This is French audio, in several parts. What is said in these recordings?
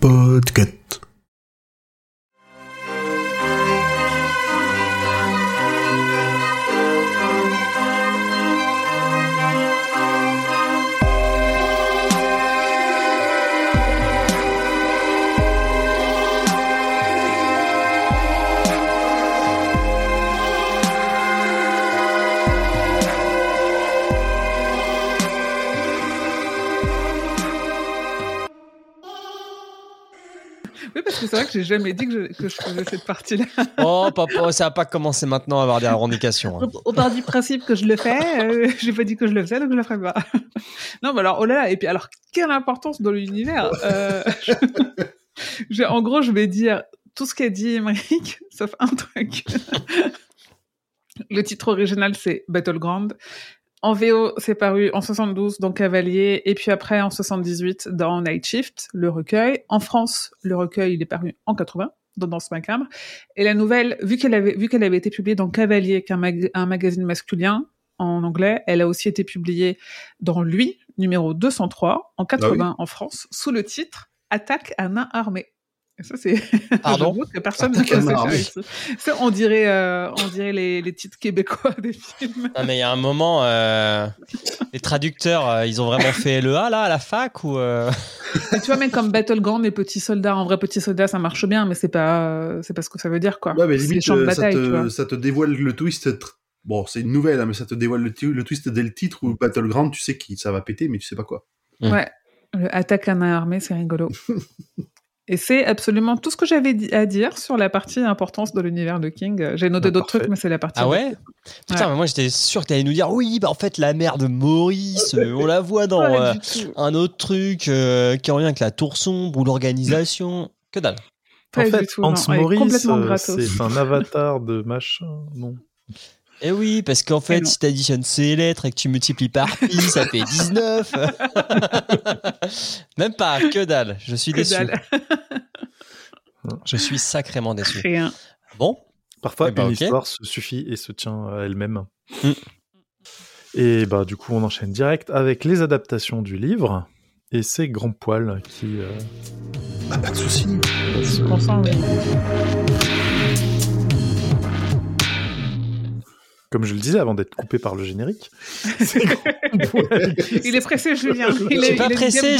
Podcast. Oui, parce que c'est vrai que j'ai jamais dit que je, que je faisais cette partie-là. Oh, papa, ça va pas commencer maintenant à avoir des revendications. hein. Au part du principe que je le fais, euh, j'ai pas dit que je le faisais, donc je le ferai pas. non, mais alors, oh là là, et puis alors, quelle importance dans l'univers euh, je- je- En gros, je vais dire tout ce qu'a dit Emmerich, sauf un truc. le titre original, c'est Battleground. En VO, c'est paru en 72 dans Cavalier, et puis après en 78 dans Night Shift, le recueil. En France, le recueil, il est paru en 80 dans Danse Macabre. Et la nouvelle, vu qu'elle avait, vu qu'elle avait été publiée dans Cavalier, qui est un, mag- un magazine masculin en anglais, elle a aussi été publiée dans Lui, numéro 203, en 80 en France, sous le titre Attaque à main armée. Ça, c'est. Pardon? que personne ne connaissait ça. Ça, on dirait, euh, on dirait les, les titres québécois des films. Non, mais il y a un moment, euh, les traducteurs, euh, ils ont vraiment fait LEA là à la fac ou euh, Mais tu vois, même comme Battleground et Petit Soldat, en vrai, Petit Soldat, ça marche bien, mais c'est pas, euh, c'est pas ce que ça veut dire, quoi. Ouais, mais limite, ça, bataille, te, ça te dévoile le twist. Bon, c'est une nouvelle, hein, mais ça te dévoile le, le twist dès le titre ou Battleground, tu sais qui ça va péter, mais tu sais pas quoi. Mm. Ouais, le attaque à main armée, c'est rigolo. Et c'est absolument tout ce que j'avais à dire sur la partie importance de l'univers de King. J'ai noté Ah, d'autres parfait. trucs, mais c'est la partie. Ah ouais? Putain, Ouais. mais moi j'étais sûr que t'allais nous dire oui, bah en fait la mère de Maurice, euh, on la voit dans euh, un autre truc euh, qui en lien avec la tour sombre ou l'organisation. Que dalle. Pas en fait, tout, Hans non. Maurice, euh, c'est un avatar de machin. Non? Eh oui, parce qu'en fait, si t'additionnes ces lettres et que tu multiplies par pi, ça fait 19. Même pas, que dalle. Je suis Que déçu. dalle. Je suis sacrément déçu. Rien. Bon, Parfois, Eh ben, une histoire se suffit et se tient à elle-même. Mm. Et bah, du coup, on enchaîne direct avec les adaptations du livre. Et c'est Grand Poil qui. euh, Ah, pas de soucis. Je comprends, oui. Comme je le disais avant d'être coupé par le générique, Il est pressé, Julien. Il je est, suis pas il est pressé.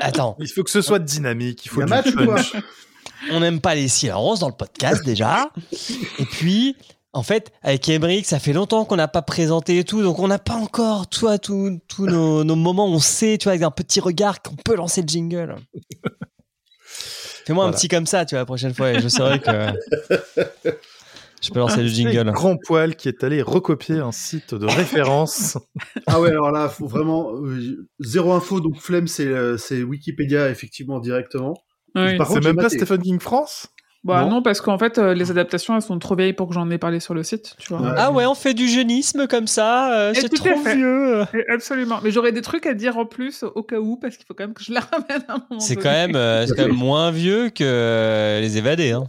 Attends, Il faut que ce soit dynamique, il Il faut y a du match punch. on n'aime pas les silences dans le podcast déjà. Et puis, en fait, avec Emmerich, ça fait longtemps qu'on n'a pas présenté et tout, donc on n'a pas encore, toi, tous tous nos, nos moments, où on sait, tu vois, avec un petit regard qu'on peut lancer le jingle. Fais-moi un petit comme ça, tu vois, la prochaine fois, et je saurai que je peux lancer le jingle. Grand Poil qui est allé recopier un site de référence. Ah ouais, alors là, faut vraiment euh, zéro info, donc flemme, c'est euh, c'est Wikipédia effectivement directement. Oui. Par c'est contre, même pas. Stephen King France? Bah Non. non, parce qu'en fait, euh, les adaptations, elles sont trop vieilles pour que j'en ai parlé sur le site, tu vois. Ah ouais, on fait du jeunisme comme ça, euh, c'est trop fait. vieux. Et Absolument. Mais j'aurais des trucs à dire en plus au cas où, parce qu'il faut quand même que je la ramène à un moment C'est quand, même, euh, quand même moins vieux que euh, les évadés. Hein.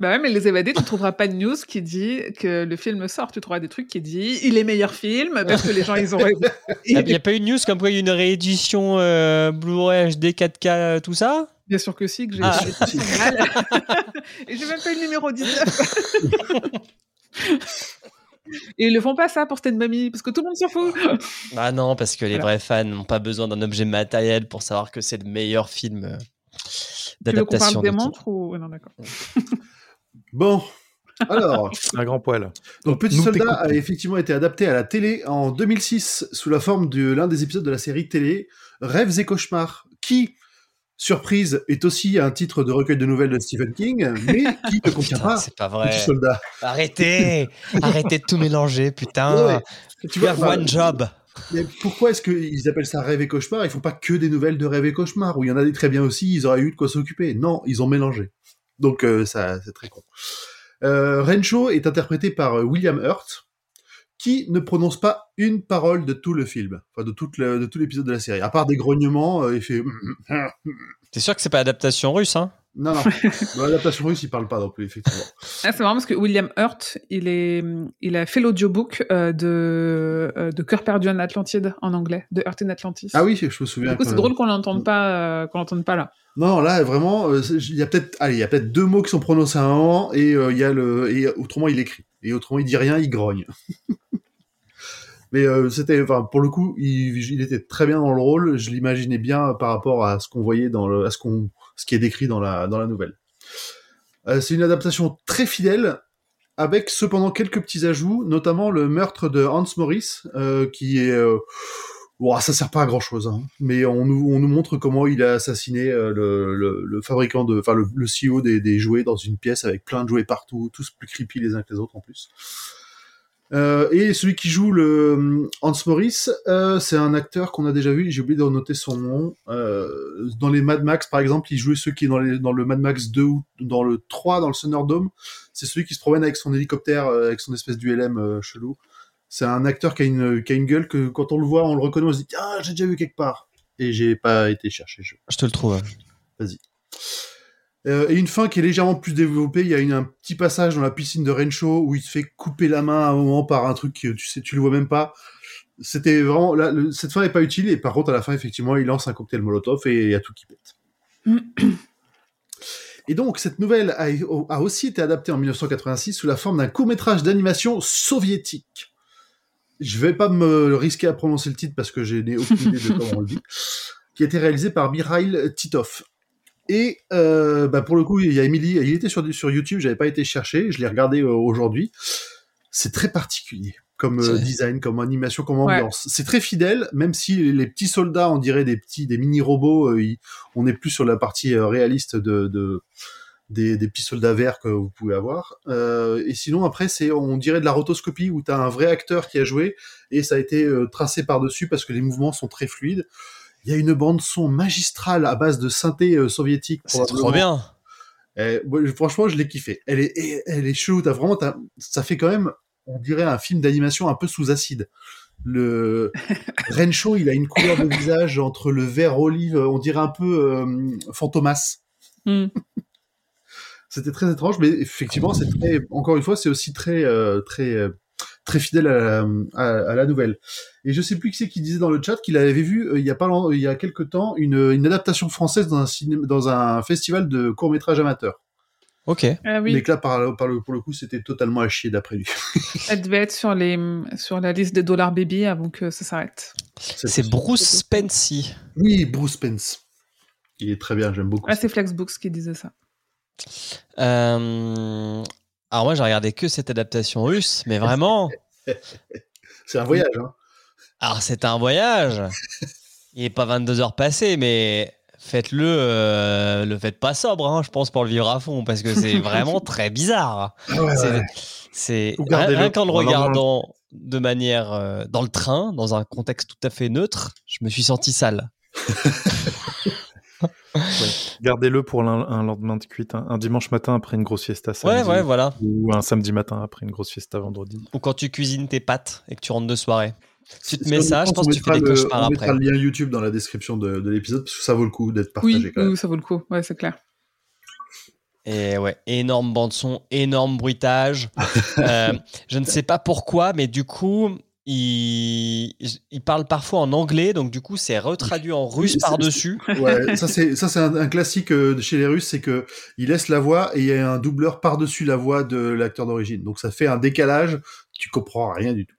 Bah ouais, mais les évadés, tu trouveras pas de news qui dit que le film sort. Tu trouveras des trucs qui dit il est meilleur film parce que les gens ils ont. Il n'y a pas eu de news comme quoi il y a une réédition euh, Blu-ray HD 4K, euh, tout ça? Bien sûr que si, que j'ai Ah. Et j'ai même pas eu le numéro 19. Et ils le font pas ça pour Stan Mamie, parce que tout le monde s'en fout. Ah non, parce que les Voilà. vrais fans n'ont pas besoin d'un objet matériel pour savoir que c'est le meilleur film euh, Tu veux qu'on d'adaptation. parle des montres ou... Non, d'accord. Bon, alors, Un Grand Poil. donc Petit Nous Soldat a effectivement été adapté à la télé en 2006 sous la forme de l'un des épisodes de la série télé Rêves et cauchemars, qui, surprise, est aussi un titre de recueil de nouvelles de Stephen King, mais qui ne contient Putain, pas c'est pas vrai. Petit Soldat. Arrêtez Arrêtez de tout mélanger, putain Ouais. Tu enfin, one job Mais pourquoi est-ce qu'ils appellent ça rêve et cauchemar Ils font pas que des nouvelles de rêve et cauchemar, où il y en a des très bien aussi, ils auraient eu de quoi s'occuper. Non, ils ont mélangé. Donc euh, ça, c'est très con. Euh, Rencho est interprété par euh, William Hurt, qui ne prononce pas une parole de tout le film, enfin de, toute de tout l'épisode de la série, à part des grognements, il fait. T'es sûr que c'est pas adaptation russe, hein? Non, non. L'adaptation russe, il parle pas non plus, effectivement. Ah, c'est marrant parce que William Hurt, il, est, il a fait l'audiobook euh, de, euh, de Cœur perdu en Atlantide en anglais, de Hurt in Atlantis. Ah oui, je me souviens. Du coup, c'est drôle qu'on l'entende pas, euh, qu'on l'entende pas là. Non, là, vraiment, euh, il y a peut-être, allez, il y a peut-être deux mots qui sont prononcés à un moment et il y a le, et autrement il écrit et autrement il dit rien, il grogne. Mais euh, c'était, enfin, pour le coup, il, il était très bien dans le rôle. Je l'imaginais bien par rapport à ce qu'on voyait dans le, à ce qu'on, ce qui est décrit dans la, dans la nouvelle. Euh, c'est une adaptation très fidèle, avec cependant quelques petits ajouts, notamment le meurtre de Hans Morris, euh, qui est, euh, Ouah, ça sert pas à grand chose, mais on nous, on nous montre comment il a assassiné euh, le, le, le fabricant de, enfin le, le CEO des, des jouets dans une pièce avec plein de jouets partout, tous plus creepy les uns que les autres en plus. Euh, et celui qui joue le euh, Hans Morris, euh, c'est un acteur qu'on a déjà vu, j'ai oublié de noter son nom. Euh, dans les Mad Max, par exemple, il jouait ceux qui est dans, les, dans le Mad Max 2 ou dans le 3, dans le Thunderdome. C'est celui qui se promène avec son hélicoptère, euh, avec son espèce d'ULM euh, chelou. C'est un acteur qui a, une, qui a une gueule que quand on le voit, on le reconnaît, on se dit Ah, j'ai déjà vu quelque part. Et j'ai pas été chercher. Je... Je te le trouve. Euh, et une fin qui est légèrement plus développée. Il y a une, un petit passage dans la piscine de Rencho où il se fait couper la main à un moment par un truc que tu sais, tu le vois même pas. C'était vraiment là, le- cette fin n'est pas utile. Et par contre, à la fin, effectivement, il lance un cocktail Molotov et il y a tout qui pète. Et donc, cette nouvelle a, a aussi été adaptée en 1986 sous la forme d'un court-métrage d'animation soviétique. Je vais pas me risquer à prononcer le titre parce que je n'ai aucune idée de comment on le dit. Qui a été réalisé par Mikhail Titov. Et euh, bah pour le coup, il y a Emily, il était sur, sur YouTube, j'avais pas été chercher, je l'ai regardé euh, aujourd'hui. C'est très particulier comme euh, design, comme animation, comme Ouais. ambiance. C'est très fidèle, même si les petits soldats, on dirait des petits, des mini robots. on est plus sur la partie euh, réaliste de, de des, des petits soldats verts que vous pouvez avoir. Euh, et sinon, après, c'est on dirait de la rotoscopie où tu as un vrai acteur qui a joué et ça a été tracé par-dessus parce que les mouvements sont très fluides. Il y a une bande son magistrale à base de synthé euh, soviétique. C'est trop bien. Franchement, je l'ai kiffé. Elle est, elle est chelou. T'as vraiment, t'as- ça fait quand même, on dirait un film d'animation un peu sous acide. Le Rencho, il a une couleur de visage entre le vert olive, on dirait un peu euh, Fantomas. Hmm. C'était très étrange, mais effectivement, c'est très, encore une fois, c'est aussi très, euh, très, euh, très fidèle à la, à, à la nouvelle. Et je sais plus qui c'est qui disait dans le chat qu'il avait vu euh, il y a pas long- il y a quelque temps une, une adaptation française dans un cinéma, dans un festival de court métrage amateur. Ok. Ah oui, Mais que là, par, par le, pour le coup, c'était totalement à chier d'après lui. elle devait être sur, les, sur la liste des dollars baby avant que ça s'arrête. C'est Bruce Spency. Oui, Bruce Spence. Il est très bien, j'aime beaucoup. Ah, c'est Flexbooks qui disait ça. Euh, Alors moi j'ai regardé que cette adaptation russe, mais vraiment, C'est un voyage, hein. alors c'est un voyage. Il est pas 22 heures passées, mais faites-le, euh, le faites pas sobre, hein, je pense, pour le vivre à fond, parce que c'est vraiment très bizarre. Ah ouais, C'est- ouais. Rien, qu'en le regardant de manière euh, dans le train, dans un contexte tout à fait neutre, je me suis senti sale. Gardez-le pour un lendemain de cuite, un, un dimanche matin après une grosse fiesta Ouais, samedi, ouais, voilà. ou un samedi matin après une grosse fiesta vendredi. Ou quand tu cuisines tes pâtes et que tu rentres de soirée. Tu te mets on ça, je pense, on que tu fais des le- cauchemars On après. mettra le lien YouTube dans la description de, de l'épisode parce que ça vaut le coup d'être partagé Oui, quand même. oui, ça vaut le coup. Ouais, c'est clair. Et ouais, énorme bande son, énorme bruitage. Euh, je ne sais pas pourquoi, mais du coup, il, il parle parfois en anglais, donc du coup, c'est retraduit en russe par-dessus. Ouais, ça c'est un, un classique euh, chez les Russes, c'est que il laisse la voix et il y a un doubleur par dessus la voix de l'acteur d'origine. Donc ça fait un décalage, tu comprends rien du tout.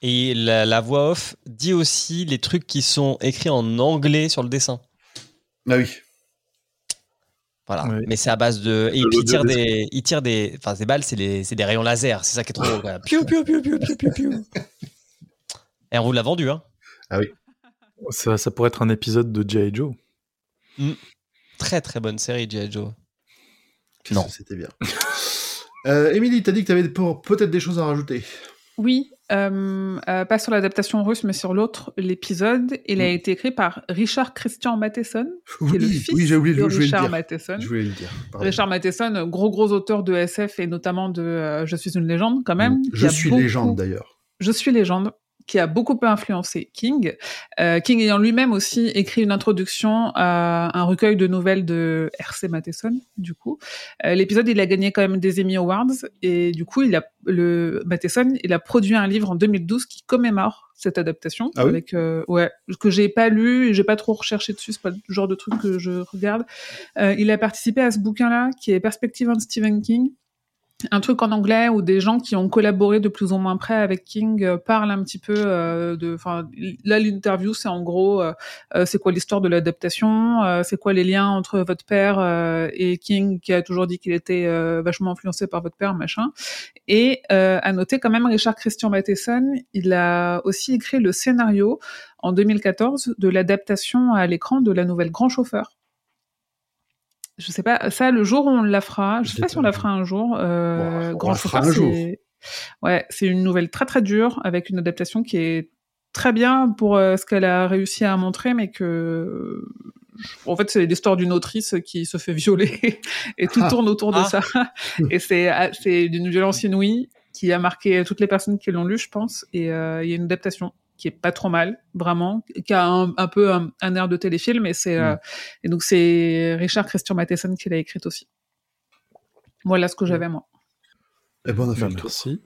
Et la, la voix off dit aussi les trucs qui sont écrits en anglais sur le dessin. Ah oui. Voilà. Mais c'est à base de. Et De puis il tire des, il tire des. Enfin, des balles, c'est des, c'est des rayons laser. C'est ça qui est trop drôle. piou, piou, piou, piou, piou, piou. Et on vous l'a vendu, hein. Ça, ça pourrait être un épisode de G.I. Joe. Très très bonne série, G.I. Joe. Non. C'était bien. Euh, Émilie, t'as dit que t'avais peut-être des choses à rajouter. Oui, euh, euh, pas sur l'adaptation russe, mais sur l'autre, l'épisode. Il a Mm. été écrit par Richard Christian Matheson, qui Oui, est le fils oui, j'ai oublié de Richard dire. Matheson. Je voulais le dire. pardon. Richard Matheson, gros gros auteur de SF et notamment de euh, Je suis une légende quand même. qui Je suis beaucoup- légende d'ailleurs. Je suis légende, qui a beaucoup influencé King. Euh, King ayant lui-même aussi écrit une introduction à un recueil de nouvelles de R.C. Matheson, du coup. Euh, L'épisode, il a gagné quand même des Emmy Awards et du coup, il a le Matheson, il a produit un livre en 2012 qui commémore cette adaptation Ah oui avec euh, ouais que j'ai pas lu et j'ai pas trop recherché dessus, c'est pas le genre de truc que je regarde. Euh, il a participé à ce bouquin-là qui est Perspective on Stephen King un truc en anglais où des gens qui ont collaboré de plus ou moins près avec King euh, parlent un petit peu euh, de. Enfin, là, l'interview, c'est en gros, euh, c'est quoi l'histoire de l'adaptation, c'est quoi les liens entre votre père et King, qui a toujours dit qu'il était vachement influencé par votre père, machin. Et à noter quand même, Richard Christian Matheson, il a aussi écrit le scénario en 2014 de l'adaptation à l'écran de la nouvelle Grand Chauffeur. Je sais pas, ça, le jour où on la fera, je sais pas si on la fera un jour. Euh, Bon, on Grand la fera Chauffeur, un jour. c'est ouais, c'est une nouvelle très très dure avec une adaptation qui est très bien pour euh, ce qu'elle a réussi à montrer, mais que en fait c'est l'histoire d'une autrice qui se fait violer et tout Ah. tourne autour de Ah. ça. Et c'est ah, c'est d'une violence inouïe qui a marqué toutes les personnes qui l'ont lu, je pense. Et euh, il y a une adaptation qui est pas trop mal, vraiment, qui a un, un peu un, un air de téléfilm. Et c'est euh, et donc c'est Richard Christian Matheson qui l'a écrite aussi. Voilà ce que j'avais moi. Eh ben, on a fait le tour. merci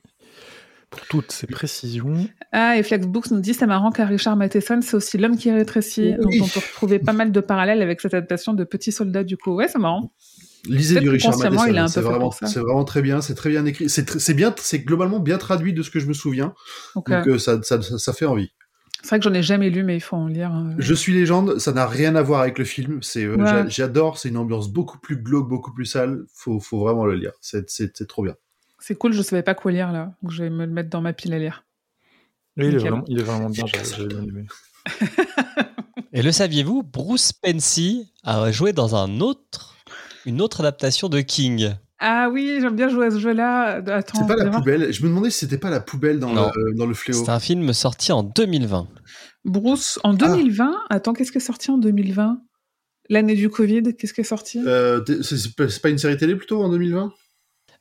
pour toutes ces précisions. Ah, et Flexbooks nous dit, c'est marrant car Richard Matheson, c'est aussi l'homme qui rétrécit. Oui. Donc on peut retrouver pas mal de parallèles avec cette adaptation de Petits Soldats du coup. Ouais, c'est marrant. Lisez du Richard Matheson. C'est vraiment, très bien. C'est très bien écrit. C'est tr- c'est bien, c'est globalement bien traduit de ce que je me souviens. Donc, Donc euh, ça, ça, ça, ça fait envie. c'est vrai que j'en ai jamais lu, mais il faut en lire. euh. Je suis légende, ça n'a rien à voir avec le film. C'est, euh, Ouais. j'a- j'adore. C'est une ambiance beaucoup plus glauque, beaucoup plus sale. Faut, faut vraiment le lire. C'est, c'est, c'est trop bien. C'est cool, je savais pas quoi lire là. Donc je vais me le mettre dans ma pile à lire. Oui, il, est vraiment, il est vraiment bien, j'ai j'ai bien aimé. Et le saviez-vous, Bruce Pensy a joué dans un autre, une autre adaptation de King. Ah oui, j'aime bien jouer à ce jeu-là. Attends, C'est pas la poubelle. Je me demandais si c'était pas la poubelle dans, Non. le, dans le fléau. C'est un film sorti en 2020. Bruce, Ah. en 2020. Attends, qu'est-ce qui est sorti en 2020 L'année du Covid, qu'est-ce qui est sorti? Euh, c'est pas une série télé plutôt en 2020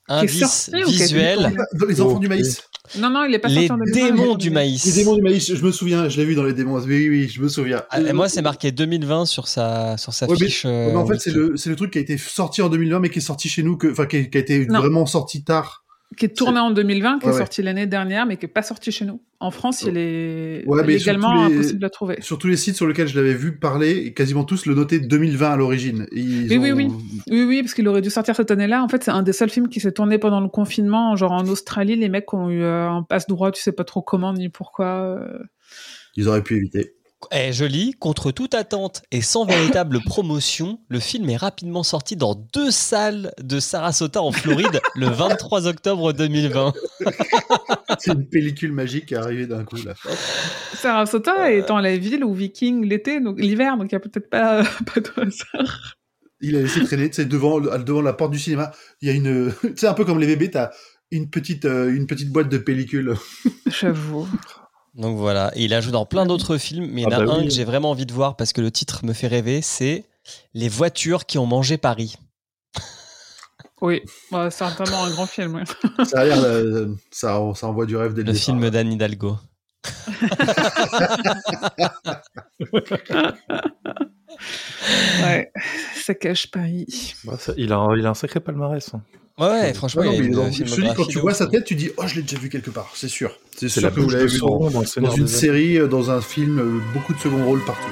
Indice visuel, Dans Les enfants du maïs. Non, non, il est pas les sorti en 2020. démons du maïs. Les démons du maïs, je me souviens, je l'ai vu dans les démons. Oui, oui, oui, je me souviens. Ah, et moi, c'est marqué 2020 sur sa, sur sa Ouais, fiche. Euh, mais en fait, c'est le, c'est le truc qui a été sorti en 2020, mais qui est sorti chez nous, que, enfin, qui, a- qui a été Non. vraiment sorti tard. Qui est tourné en 2020, qui Ouais, est ouais. sorti l'année dernière, mais qui est pas sorti chez nous. En France, il est Ouais, surtout les- impossible à trouver. Sur tous les sites sur lesquels je l'avais vu parler, quasiment tous le notaient 2020 à l'origine. Oui, oui, oui. Oui, oui, parce qu'il aurait dû sortir cette année-là. En fait, c'est un des seuls films qui s'est tourné pendant le confinement. Genre en Australie, les mecs ont eu euh, un passe droit, tu sais pas trop comment ni pourquoi. euh. Ils auraient pu éviter. Eh, je lis, contre toute attente et sans véritable promotion, le film est rapidement sorti dans deux salles de Sarasota en Floride le 23 octobre 2020. C'est une pellicule magique qui est arrivée d'un coup, là. Sarasota étant la ville où Viking l'été, donc l'hiver, donc il y a peut-être pas, pas de hasard. Il a laissé traîner, tu sais, devant, devant la porte du cinéma. Il y a une, tu sais, un peu comme les bébés, t'as une petite, euh, une petite boîte de pellicules. J'avoue. Donc voilà, et il a joué dans plein d'autres films, mais il y en Ah a bah un oui. que j'ai vraiment envie de voir parce que le titre me fait rêver, c'est Les voitures qui ont mangé Paris. Oui, Ouais, c'est certainement un grand film. ouais. Ça a l'air, euh, ça, ça envoie du rêve dès le, Le départ. film d'Anne Hidalgo. Ouais, ça cache Paris. Bah, ça- il, a, un- il a un sacré palmarès. hein. Ouais, ouais, franchement, non, il mais dis, filmographie quand tu vois sa tête, tu dis, oh, je l'ai déjà vu quelque part, c'est sûr. C'est sûr la que vous l'avez vu dans, une série, euh, dans un film, euh, beaucoup de second rôle partout.